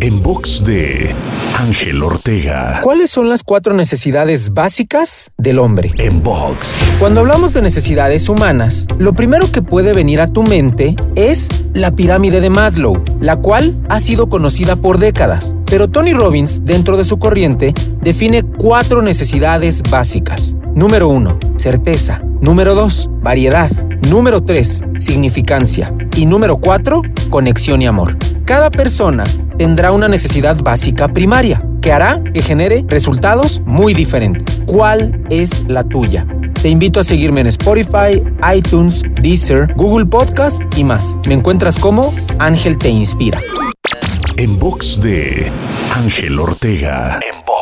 En box de Ángel Ortega. ¿Cuáles son las cuatro necesidades básicas del hombre? En box. Cuando hablamos de necesidades humanas, lo primero que puede venir a tu mente es la pirámide de Maslow, la cual ha sido conocida por décadas. Pero Tony Robbins, dentro de su corriente, define cuatro necesidades básicas. Número 1. Certeza. Número 2. Variedad. Número 3. Significancia. Y número 4. Conexión y amor. Cada persona tendrá una necesidad básica primaria que hará que genere resultados muy diferentes. ¿Cuál es la tuya? Te invito a seguirme en Spotify, iTunes, Deezer, Google Podcast y más. Me encuentras como Ángel Te Inspira. En box de Ángel Ortega. En box.